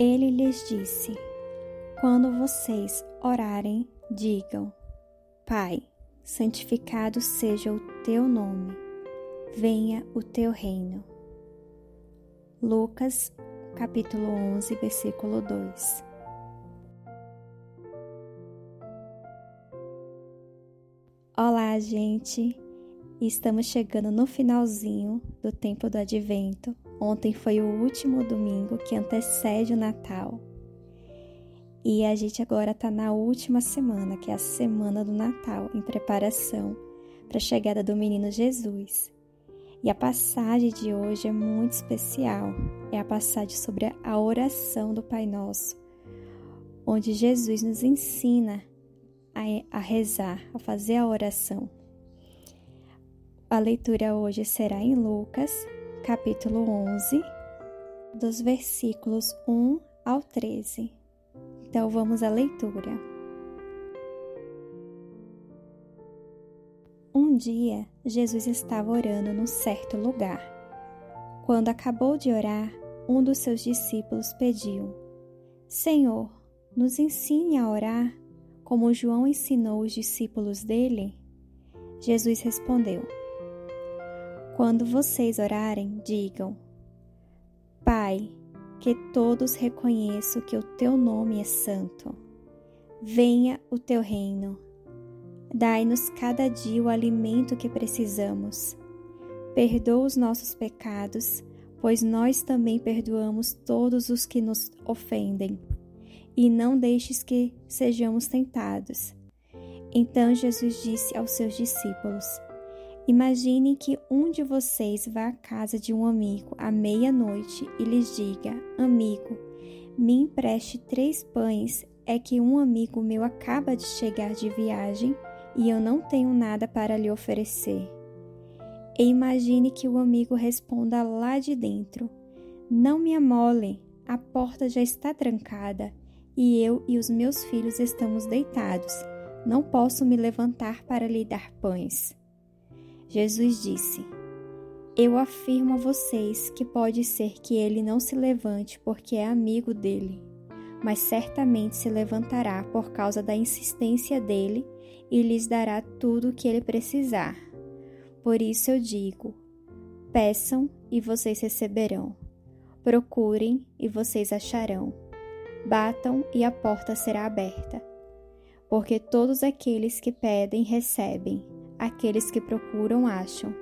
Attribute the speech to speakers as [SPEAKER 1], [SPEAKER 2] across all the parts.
[SPEAKER 1] Ele lhes disse: Quando vocês orarem, digam: Pai, santificado seja o teu nome, venha o teu reino. Lucas, capítulo 11, versículo 2. Olá, gente! Estamos chegando no finalzinho do tempo do advento. Ontem foi o último domingo que antecede o Natal. E a gente agora está na última semana, que é a semana do Natal, em preparação para a chegada do menino Jesus. E a passagem de hoje é muito especial. É a passagem sobre a oração do Pai Nosso, onde Jesus nos ensina a, rezar, a fazer a oração. A leitura hoje será em Lucas, capítulo 11, dos versículos 1 ao 13. Então vamos à leitura. Um dia, Jesus estava orando num certo lugar. Quando acabou de orar, um dos seus discípulos pediu: Senhor, nos ensine a orar como João ensinou os discípulos dele? Jesus respondeu: quando vocês orarem, digam: Pai, que todos reconheçam que o teu nome é santo. Venha o teu reino. Dai-nos cada dia o alimento que precisamos. Perdoa os nossos pecados, pois nós também perdoamos todos os que nos ofendem. E não deixes que sejamos tentados. Então Jesus disse aos seus discípulos: Imagine que um de vocês vá à casa de um amigo à meia-noite e lhes diga: Amigo, me empreste três pães, é que um amigo meu acaba de chegar de viagem e eu não tenho nada para lhe oferecer. E imagine que o amigo responda lá de dentro: Não me amole, a porta já está trancada e eu e os meus filhos estamos deitados. Não posso me levantar para lhe dar pães. Jesus disse: Eu afirmo a vocês que pode ser que ele não se levante porque é amigo dele, mas certamente se levantará por causa da insistência dele e lhes dará tudo o que ele precisar. Por isso eu digo: peçam e vocês receberão. Procurem e vocês acharão. Batam e a porta será aberta. Porque todos aqueles que pedem recebem aqueles que procuram acham,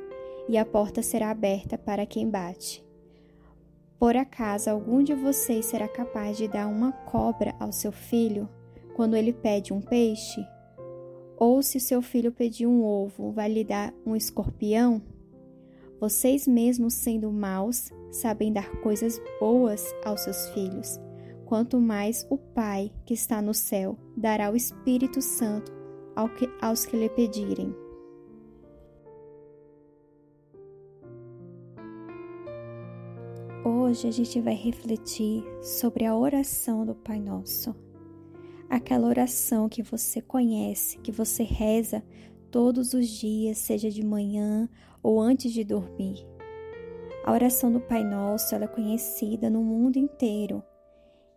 [SPEAKER 1] e a porta será aberta para quem bate. Por acaso algum de vocês será capaz de dar uma cobra ao seu filho quando ele pede um peixe? Ou se seu filho pedir um ovo, vai lhe dar um escorpião? Vocês mesmos, sendo maus, sabem dar coisas boas aos seus filhos. Quanto mais o Pai que está no céu dará o Espírito Santo aos que lhe pedirem. Hoje a gente vai refletir sobre a oração do Pai Nosso. Aquela oração que você conhece, que você reza todos os dias, seja de manhã ou antes de dormir. A oração do Pai Nosso é conhecida no mundo inteiro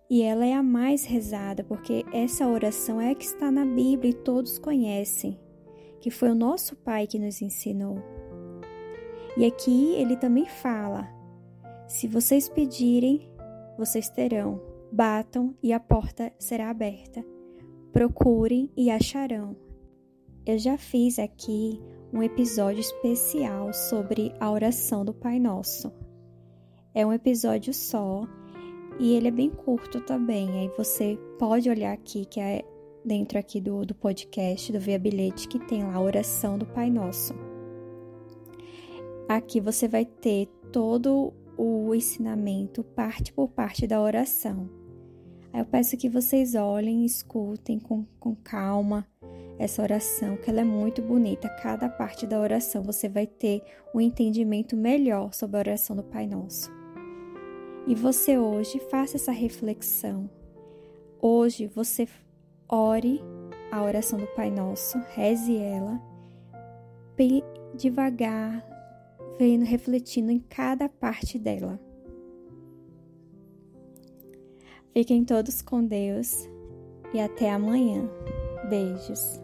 [SPEAKER 1] e ela é a mais rezada porque essa oração é a que está na Bíblia e todos conhecem, que foi o nosso Pai que nos ensinou. E aqui ele também fala se vocês pedirem, vocês terão. Batam e a porta será aberta. Procurem e acharão. Eu já fiz aqui um episódio especial sobre a oração do Pai Nosso. É um episódio só e ele é bem curto também. Aí você pode olhar aqui, que é dentro aqui do, do podcast, do Via Bilhete, que tem lá a oração do Pai Nosso. Aqui você vai ter todo o ensinamento parte por parte da oração. Eu peço que vocês olhem escutem com, com calma essa oração, que ela é muito bonita. Cada parte da oração você vai ter um entendimento melhor sobre a oração do Pai Nosso. E você hoje faça essa reflexão. Hoje você ore a oração do Pai Nosso, reze ela, bem devagar, refletindo em cada parte dela. Fiquem todos com Deus e até amanhã. Beijos.